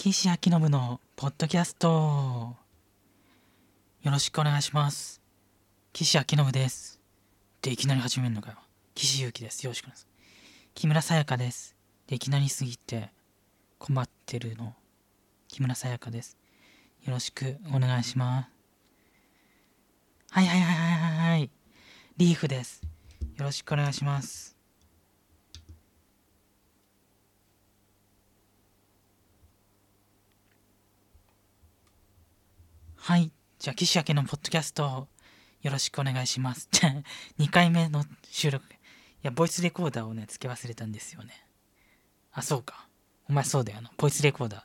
岸明信のポッドキャスト。よろしくお願いします。岸明信です。でいきなり始めるのかよ。岸優希です。よろしくお願いします。木村さやかです。でいきなりすぎて困ってるの。木村さやかです。よろしくお願いします。はいはいはいはいはいはい。リーフです。よろしくお願いします。はい。じゃあ、岸明のポッドキャスト、よろしくお願いします。じゃ、2回目の収録。いや、ボイスレコーダーをね、付け忘れたんですよね。あ、そうか。お前そうだよな。ボイスレコーダー、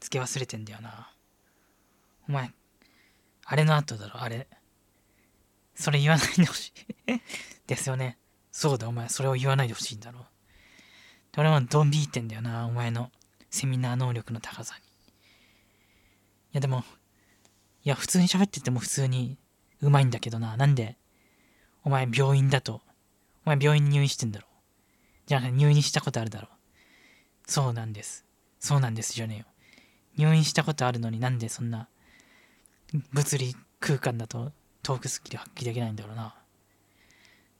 付け忘れてんだよな。お前、あれの後だろ、あれ。それ言わないでほしい。ですよね。そうだ、お前、それを言わないでほしいんだろ。俺もドン引いてんだよな、お前のセミナー能力の高さに。いや、でも、いや、普通に喋ってても普通にうまいんだけどな。なんで、お前病院だと、お前病院に入院してんだろ。じゃあ入院したことあるだろ。そうなんです。そうなんですじゃねえよ。入院したことあるのになんでそんな物理空間だとトークスキル発揮できないんだろうな。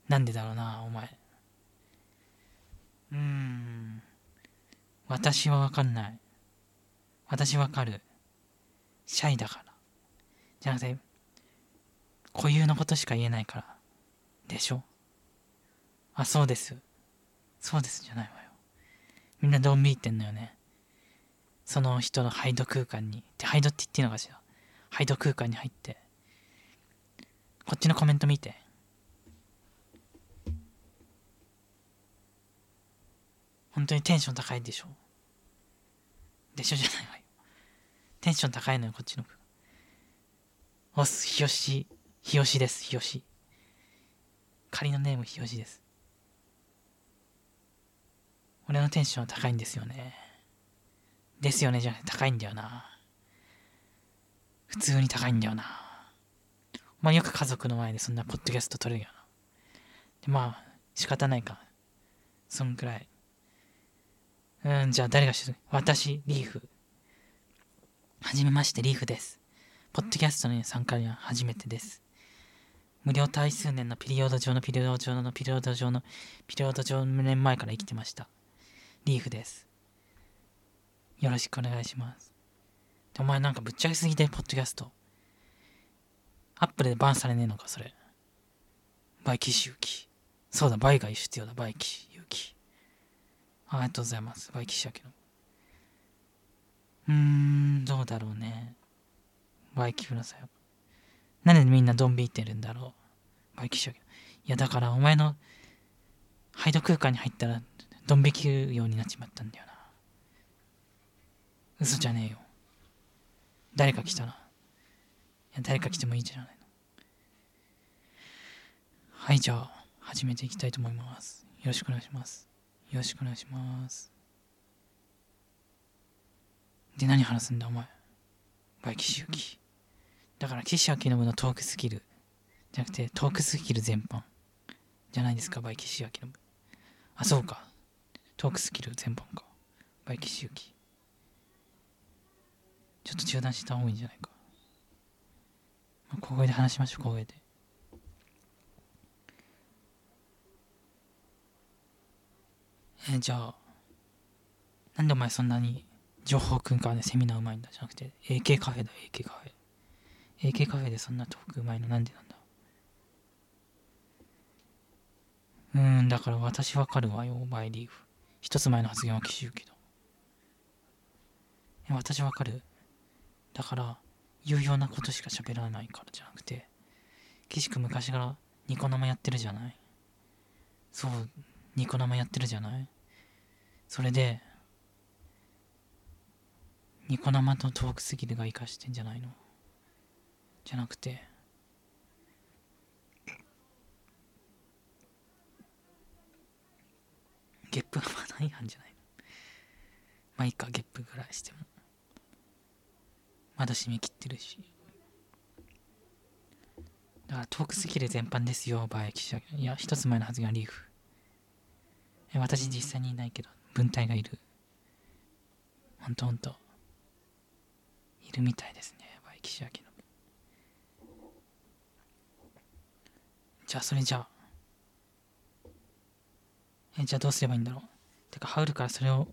なんでだろうな、お前。うーん。私はわかんない。私わかる。シャイだから。じゃなくて、固有のことしか言えないから。でしょ？あ、そうです。そうですじゃないわよ。みんなドン引いてんのよね？その人のハイド空間に。で、ハイドって言っていいのかしら？ハイド空間に入って。こっちのコメント見て。本当にテンション高いでしょ？でしょじゃないわよ。テンション高いのよ、こっちの空間おす、ひよし、ひよしです、ひよし。仮のネームひよしです。俺のテンションは高いんですよね。ですよね、じゃな高いんだよな。普通に高いんだよな。まあよく家族の前でそんなポッドキャスト撮れるよな。で、まあ、仕方ないか。そんくらい。うん、じゃあ誰がし私、リーフ。はじめまして、リーフです。ポッドキャストに参加には初めてです。無料対数年のピリオド上のピリオド上のピリオド上のピリオド上の年前から生きてました。リーフです。よろしくお願いします。お前なんかぶっちゃけすぎて、ポッドキャスト。アップルでバンされねえのか、それ。バイキシユキ。そうだ、バイが必要だ、バイキユキ。ありがとうございます。バイキシヤケの。うーん、どうだろうね。バイキフラサヨ。なんでみんなドン引いてるんだろう。バイキシヤケ。いや、だからお前のハイド空間に入ったらドン引きようになっちまったんだよな。嘘じゃねえよ。誰か来たな。いや、誰か来てもいいじゃないの。はい、じゃあ、始めていきたいと思います。よろしくお願いします。よろしくお願いします。で、何話すんだ、お前。 by キシユキ。だから、岸陽伸のトークスキル。じゃなくて、トークスキル全般。じゃないですか、 by 岸陽伸。あ、そうか。トークスキル全般か。 by キシユキ。ちょっと中断した方がいいんじゃないか。まあ、小声で話しましょう、小声で。えじゃあ、なんでお前そんなに情報空間でセミナーうまいんだ？じゃなくて、AK カフェだ、AK カフェ。AK カフェでそんなトークうまいのなんでなんだうーん、だから私わかるわよ、バイリーフ。一つ前の発言は岸優けど。私わかる。だから、有用なことしか喋らないからじゃなくて、岸君昔からニコ生やってるじゃない？そう、ニコ生やってるじゃない？それで、ニコ生とトークスキルが活かしてんじゃないの？じゃなくて、ゲップがまだいいはんじゃないの？まあいいか、ゲップぐらいしても。まだ締め切ってるし。だからトークスキル全般ですよ、バイ記者。いや、一つ前の発言はリーフ。え私実際にいないけど、文体がいる。ほんとほんと。いるみたいですねバイ岸明信じゃあそれじゃあ。えじゃあどうすればいいんだろう。てかハウルからそれを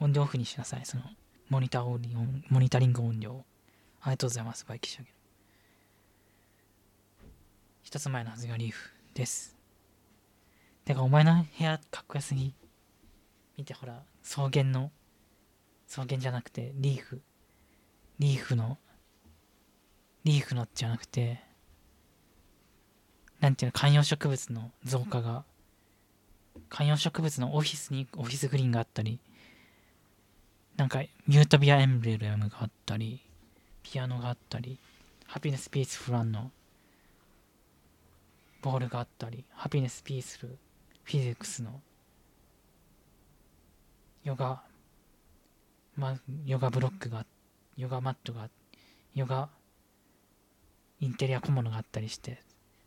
音量オフにしなさい。そのモニター音量モニタリング音量ありがとうございますバイ岸明一つ前のはずがリーフです。てかお前の部屋かっこよすぎ。見てほら草原の草原じゃなくてリーフ。リーフのリーフのじゃなくてなんていうの観葉植物の増加が観葉植物のオフィスにオフィスグリーンがあったりなんかミュートビアエンブレムがあったりピアノがあったりハピネスピースフランのボールがあったりハピネスピースルフィジックスのヨガ、ま、ヨガブロックが、ヨガマットが、ヨガインテリア小物があったりして、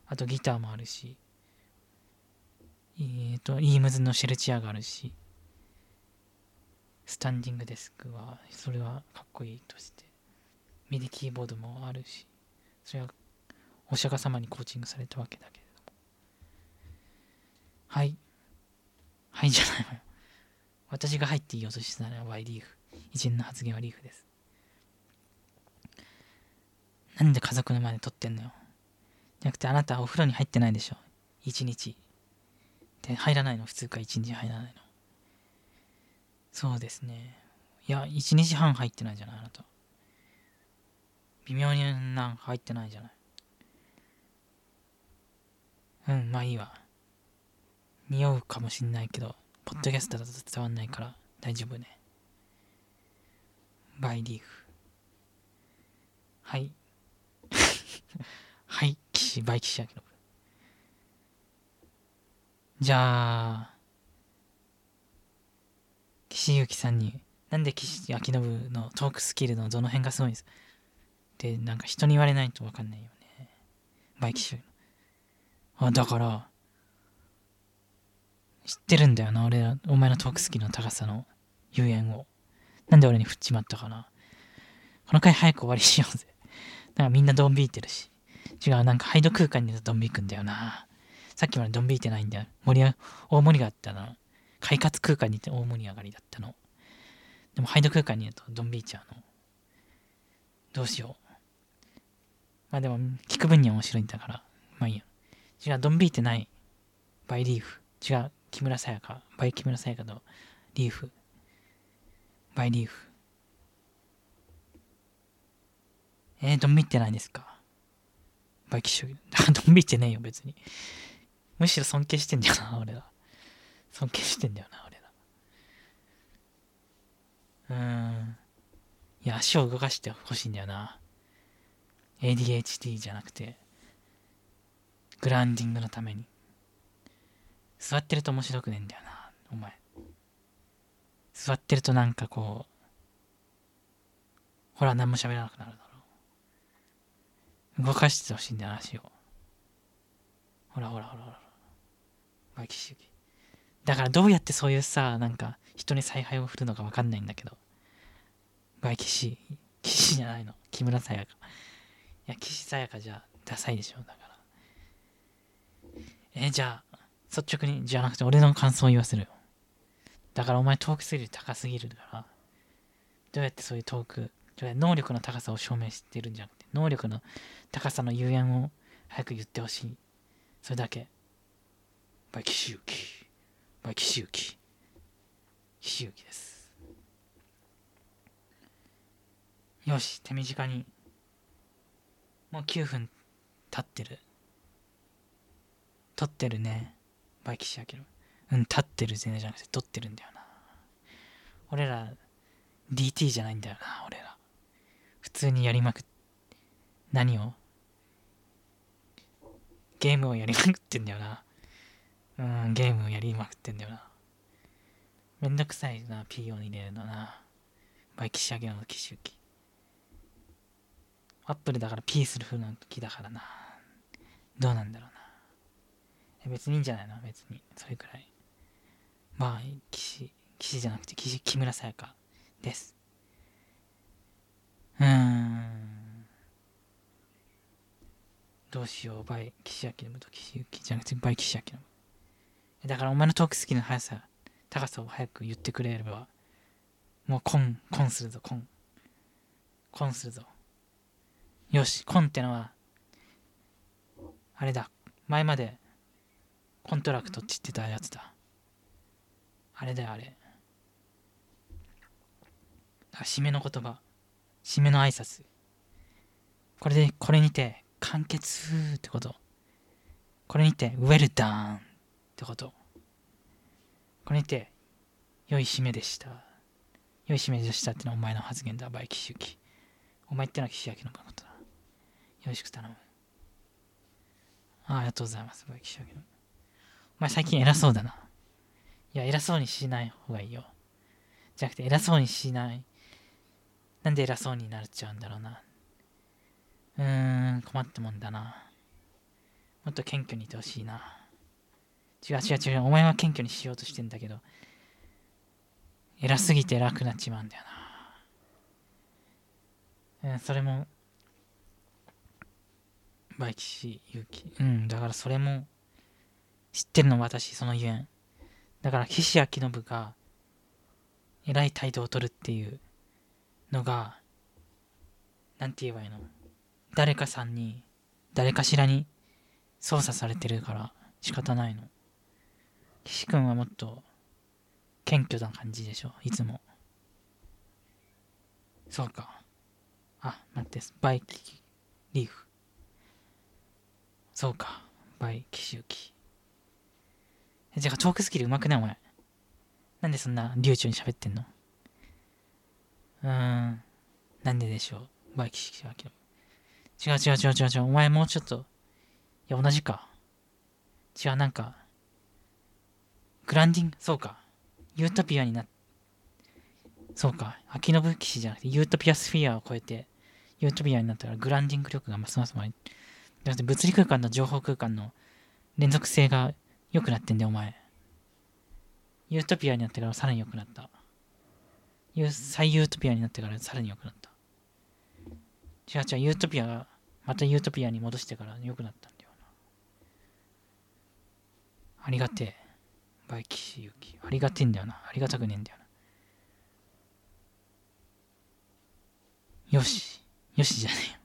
あとギターもあるし、えっ、ー、と、イームズのシェルチアがあるし、スタンディングデスクは、それはかっこいいとして、ミディキーボードもあるし、それはお釈迦様にコーチングされたわけだけれども。はい。はいじゃないわよ。私が入っていいよとしたのはリーフ。偉人の発言はリーフです。なんで家族の前で撮ってんのよ。じゃなくてあなたお風呂に入ってないでしょ。一日。で、入らないの？普通か一日入らないの。そうですね。いや、一日半入ってないじゃないあなた。微妙になんか入ってないじゃない。うん、まあいいわ。匂うかもしんないけど、ポッドキャストだと伝わんないから大丈夫ね。バイリーフ。はい。はい、岸、バイ岸明信。じゃあ、岸由紀さんに、なんで岸明信のトークスキルのどの辺がすごいんです？ってなんか人に言われないとわかんないよね。バイ岸明あ、だから、知ってるんだよな、俺ら、お前のトークスキルの高さの遊園を。なんで俺に振っちまったかな。この回早く終わりしようぜ。なんかみんなドン引いてるし。違う、なんかハイド空間にいるとドン引くんだよな。さっきまでドン引いてないんだよ。森は、大盛りがあったの。快活空間にいて大盛り上がりだったの。でもハイド空間にいるとドン引いちゃうの。どうしよう。まあでも、聞く分には面白いんだから。まあいいや。違う、ドン引いてない。 by リーフ。違う。木村沙也加、 by 木村沙也加のリーフ、 by リーフ。えー、ドン引ってないんですか？ by キシユキ。ドン引ってねえよ、別に。むしろ尊敬してんだよな、俺ら。尊敬してんだよな、俺ら。うーん。いや、足を動かしてほしいんだよな。ADHD じゃなくて、グラウンディングのために。座ってると面白くねえんだよな、お前。座ってるとなんかこう、ほら、何も喋らなくなるだろう。動かしてほしいんだよ、足を。ほらほらほらほら。 by キシユキ。だからどうやってそういうさ、なんか人に采配を振るのかわかんないんだけど。 by 岸、岸じゃないの。木村沙也加。いや、岸沙也加じゃダサいでしょ、だから。え、じゃあ、率直にじゃなくて俺の感想を言わせるよ。だからお前トークスキル高すぎるから、どうやってそういうトーク、能力の高さを証明してるんじゃなくて、能力の高さの所以を早く言ってほしい。それだけ。 by キシユキ。 by キシユキ。キシユキです。よし、手短に。もう9分経ってる。撮ってるね。 by キシやけど。うん、立ってる全然じゃなくて撮ってるんだよな。俺ら、DT じゃないんだよな、俺ら。普通にやりまくっ、何を？ゲームをやりまくってんだよな。うん、ゲームをやりまくってんだよな。めんどくさいな、P を入れるのな。バイキシャゲの機種機。アップルだから P する風な時だからな。どうなんだろうな。別にいいんじゃないの？別に。それくらい。まあ、騎士、騎士じゃなくて、騎士、木村沙也加です。うーん。どうしよう、 by、岸陽伸と岸ユキじゃなくて、 by、岸陽伸。だからお前のトークスキルの速さ、高さを早く言ってくれれば、もうコン、コンするぞ、コン。コンするぞ。よし、コンってのは、あれだ、前まで contract って言ってたやつだ。あれだよ、あれ。あ締めの言葉。締めの挨拶。これで、これにて、完結ってこと。これにて、 well done ってこと。これにて、良い締めでした。良い締めでしたってのはお前の発言だ、 by キシユキ。お前ってのは岸明のことだ。よろしく頼む。あありがとうございます、 by キシユキ。お前最近偉そうだな。いや、偉そうにしない方がいいよ。じゃなくて、偉そうにしない。なんで偉そうになっちゃうんだろうな。うーん、困ったもんだな。もっと謙虚にいてほしいな。違う違う違う、お前は謙虚にしようとしてんだけど、偉すぎて偉くなっちまうんだよな。うん、それも、 by キシユキ。うん、だからそれも、知ってるの私、そのゆえん。だから、岸陽伸が、偉い態度を取るっていうのが、なんて言えばいいの？誰かさんに、誰かしらに操作されてるから仕方ないの。岸君はもっと謙虚な感じでしょ？いつも。そうか。あ、待って、 by リーフ。そうか。 by キシユキ。じゃあ、トークスキル上手くない？お前。なんでそんな流暢に喋ってんの？うーん。なんででしょう？ by キシユキ。違う違う違う違う違う。お前もうちょっと。いや、同じか。違う、なんか。グランディング、そうか。ユートピアになっそうか。秋信騎士じゃなくて、ユートピアスフィアを超えて、ユートピアになったらグランディング力がますます前。だって物理空間と情報空間の連続性が良くなってんだよ、お前。ユートピアになってからさらに良くなった。ユー再ユートピアになってからさらに良くなった。違う違う、ユートピアが、またユートピアに戻してから良くなったんだよな。ありがてえ。バイキシユキ。ありがてえんだよな。ありがたくねえんだよな。よし。よしじゃねえよ。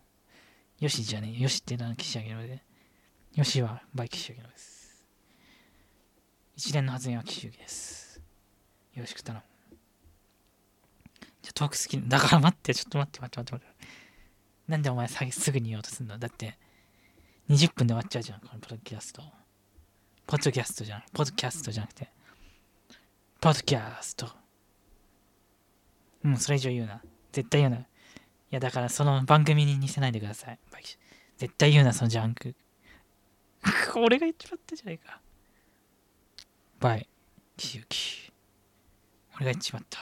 よしじゃねえよ。よしっての岸上げので。よしはバイキシ上げのです。一連の発言は岸上げです。よろしく頼む。じゃ、トークスキル。だから待って、ちょっと待って待って待って。なんでお前さすぐに言おうとすんの？だって、20分で終わっちゃうじゃん、このポッドキャスト。ポッドキャストじゃない。ポッドキャストじゃなくて。ポッドキャスト。もう、それ以上言うな。絶対言うな。いや、だからその番組に似せないでください。絶対言うな、そのジャンク。俺が言っちまったじゃないか。バイ、キユキ。俺が言っちまった。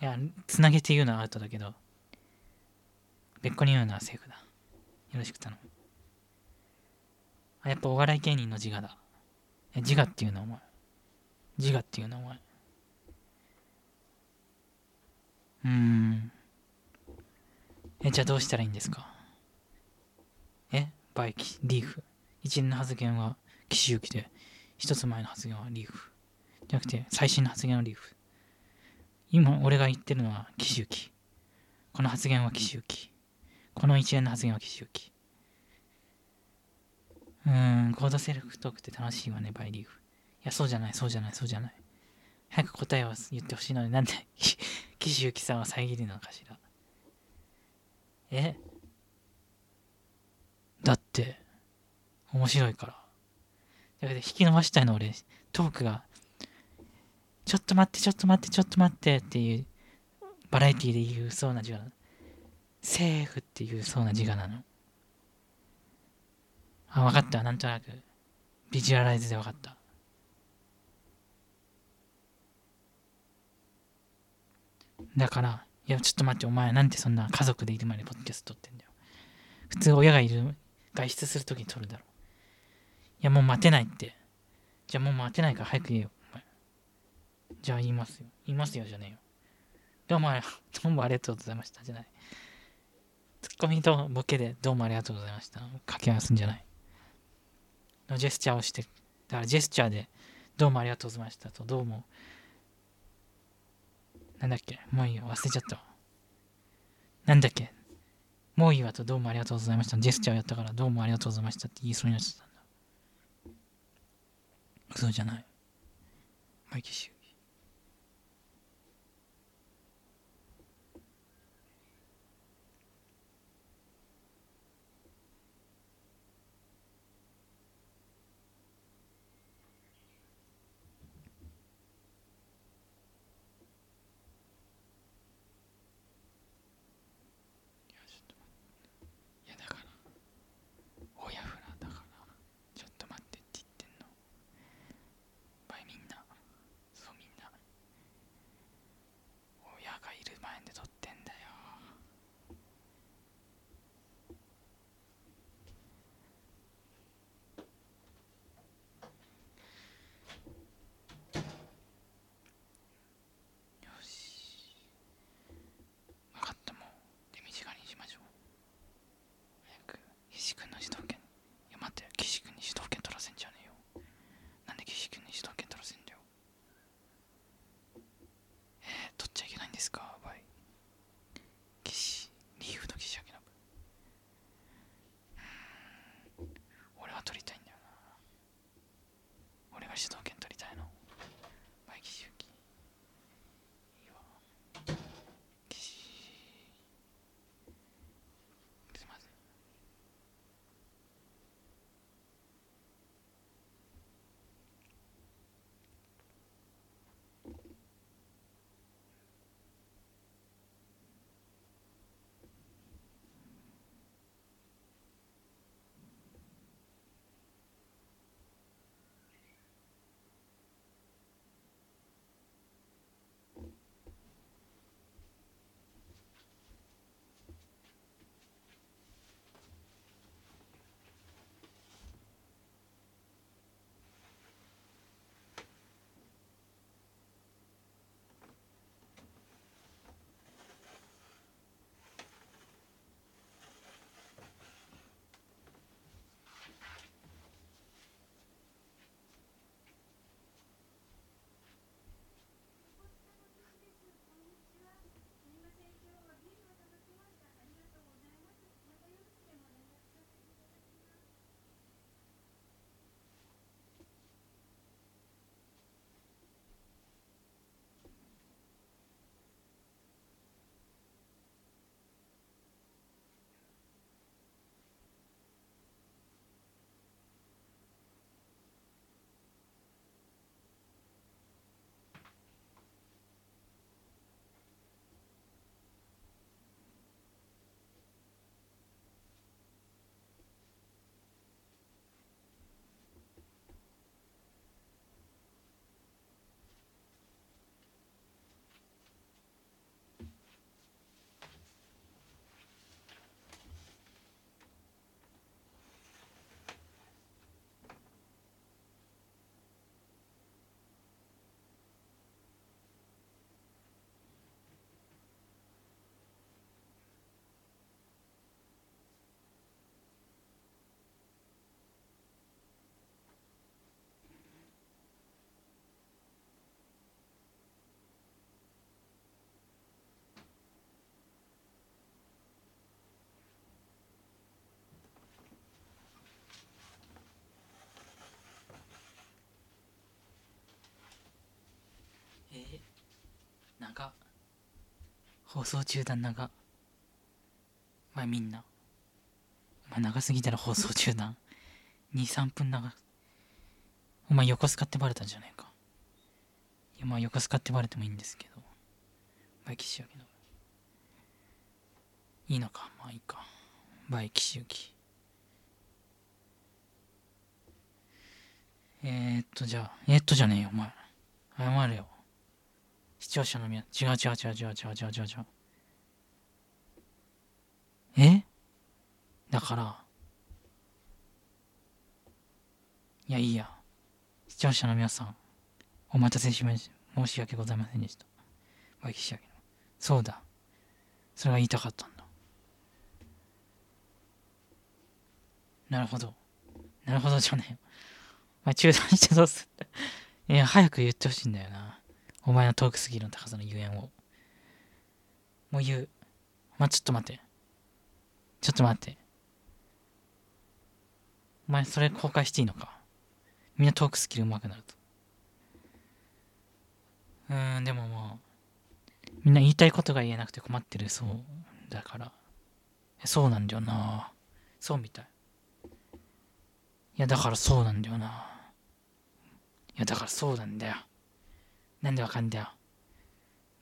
いや、つなげて言うのはアウトだけど、別個に言うのはセーフだ。よろしく頼む。あ、やっぱお笑い芸人の自我だ。え、自我っていうのお前。自我っていうのお前。うーん。え、じゃあどうしたらいいんですか？えバイキ、リーフ。一連の発言は岸行きで、一つ前の発言はリーフ。じゃなくて、最新の発言はリーフ。今、俺が言ってるのは岸行き。この発言は岸行き。この一連の発言は岸行。うーん、コードセルフトークって楽しいわね、バイリーフ。いや、そうじゃない、そうじゃない、そうじゃない。早く答えを言ってほしいので、なんで、岸由紀さんは遮るのかしら。え？だって、面白いから。だけど、引き伸ばしたいの俺、トークが、ちょっと待って、ちょっと待って、ちょっと待ってっていう、バラエティで言うそうな字が、セーフっていうそうな字がなの。あ、わかった。なんとなく。ビジュアライズでわかった。だから、いや、ちょっと待って、お前なんでそんな家族でいる前にポッドキャスト撮ってんだよ。普通親がいる、外出するときに撮るだろ。いや、もう待てないって。じゃあもう待てないから早く言えよ。お前じゃあ言いますよ。言いますよじゃねえよ。どうもどうもありがとうございましたじゃないツッコミとボケでどうもありがとうございました。掛け合わすんじゃない。のジェスチャーをしてだからジェスチャーでどうもありがとうございましたとどうも。なんだっけ？もういいよ。忘れちゃったなんだっけ？もういいわとどうもありがとうございました。ジェスチャーをやったからどうもありがとうございましたって言いそうになっちゃったんだ。嘘じゃない。マイキシュ放送中断長。まあみんな。まあ長すぎたら放送中断。23分長。お前横須賀ってバレたんじゃないか。いやまあ横須賀ってバレてもいいんですけど。バイキシユキの。いいのか？まあいいか。バイキシユキえー、っとじゃあ。えー、っとじゃねえよお前。謝れよ。視聴者の皆違う違う違う違う違う違う違う違うえ？だからいやいいや視聴者の皆さんお待たせしました申し訳ございませんでしたバイキシヤキのそうだ。それが言いたかったんだ。なるほど。なるほどじゃねえ。お前中断してどうするいや、早く言ってほしいんだよな。お前のトークスキルの高さのゆえんを。もう言う。まあ、ちょっと待って。ちょっと待って。お前、それ公開していいのか？みんなトークスキル上手くなると。うーん、でももう、みんな言いたいことが言えなくて困ってるそうだから。そうなんだよな。そうみたい。いや、だからそうなんだよな。いや、だからそうなんだよ。なんでわかんだよ。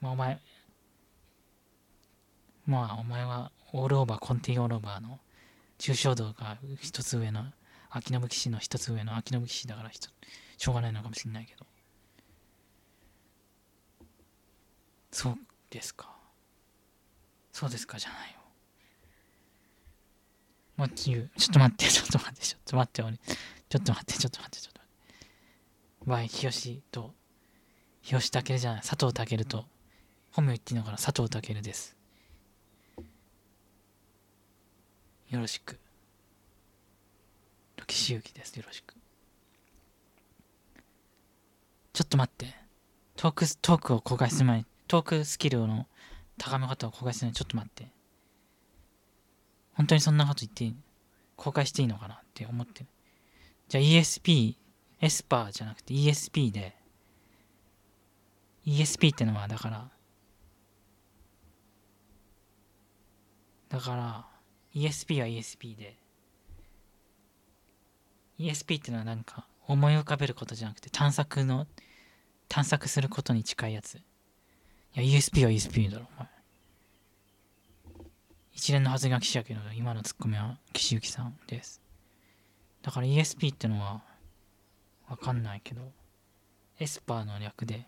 まあ、お前、まあ、お前はオールオーバー、コンティオールオーバーの抽象度が一つ上の、秋信騎士の一つ上の秋信騎士だからしょうがないのかもしれないけど。そうですか。そうですかじゃないよ。もう。ちょっと待って、ちょっと待って、ちょっと待って、俺。ちょっと待って、ちょっと待って、ちょっと待って。わい、日吉と、日吉健じゃない、佐藤健と、本名言っていいのかな佐藤健です。よろしく。岸優希です。よろしく。ちょっと待って。トーク、トークを公開する前に、トークスキルの高め方を公開する前に、ちょっと待って。本当にそんなこと言っていい公開していいのかな？って思ってる。じゃあ ESP、エスパーじゃなくて ESP で、ESP ってのはだから、だから、ESP は ESP で、ESP ってのはなんか思い浮かべることじゃなくて探索の、探索することに近いやつ。いや、ESP は ESP だろ、お前。一連の発言は岸やけど、今のツッコミは岸由紀さんです。だから ESP ってのは、わかんないけど、エスパーの略で、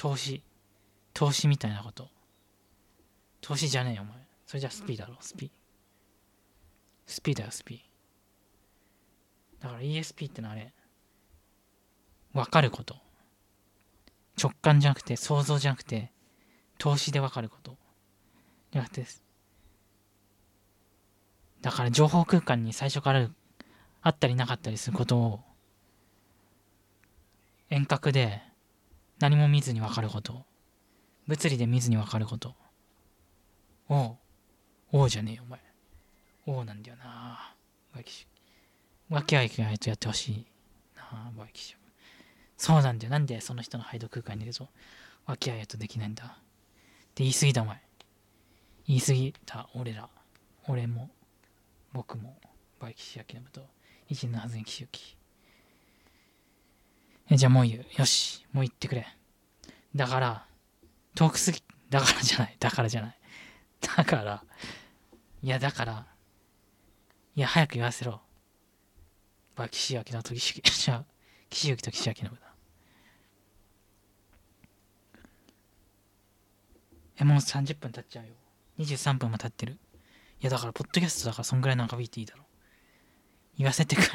投資、投資みたいなこと。投資じゃねえよ、お前。それじゃスピーだろ、スピー。スピーだよ、スピー。だから ESP ってのはあれ、わかること。直感じゃなくて、想像じゃなくて、投資でわかること。じゃなくて、だから情報空間に最初からあったりなかったりすることを遠隔で何も見ずに分かること。物理で見ずに分かること。おう。おうじゃねえよお前。おうなんだよな。バイキシわけあいけないとやってほしいな。あバイキシそうなんだよ。なんでその人のハイド空間にいるとわけあいとできないんだ。って言い過ぎたお前。言い過ぎた俺ら。俺も僕も。バイキシアキナムと。一のはずにキシユキえじゃあもう言うよ。し。もう言ってくれ。だから遠くすぎだからじゃない。だからじゃない。だからいやだからいや早く言わせろ。バイキシアキナとキシじゃあキシユキとキシアキナムだ。えもう30分経っちゃうよ。23分も経ってる。いやだからポッドキャストだからそんぐらい長引いていいだろ。言わせてくれ。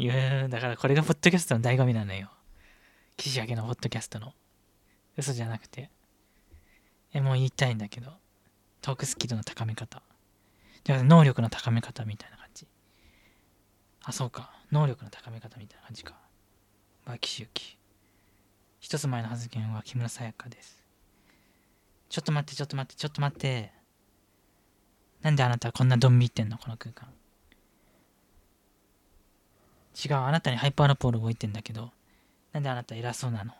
いやだからこれがポッドキャストの醍醐味なのよ。岸上げのポッドキャストの。嘘じゃなくて。えもう言いたいんだけど。トークスキルの高め方。じゃあ能力の高め方みたいな感じ。あそうか。能力の高め方みたいな感じか。バキシユキ一つ前の発言は木村沙也加です。ちょっと待って、ちょっと待って、ちょっと待って。なんであなたはこんなドン引いてんの？この空間。違う、あなたにハイパーラポール動いてんだけど、なんであなた偉そうなの？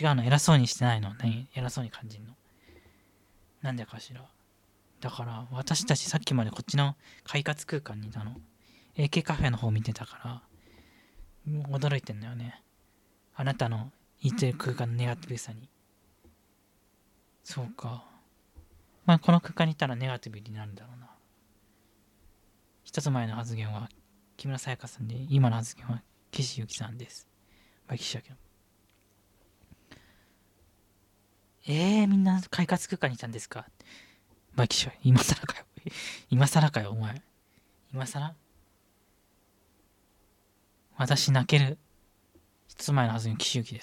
違うの、偉そうにしてないの？何？偉そうに感じんの？なんでかしら？だから、私たちさっきまでこっちの快活空間にいたの？AK カフェの方見てたから、驚いてんだよね。あなたの言ってる空間のネガティブさに。そうか。まあ、この空間にいたらネガティブになるんだろうな。一つ前の発言は木村沙也加さんで、今の発言は岸由紀さんです。まあ、岸だけど。えー、みんな快活空間にいたんですか？バイキシャ、今更かよ。今更かよ、お前。今更？私泣ける。一つ前のはずに岸由紀です。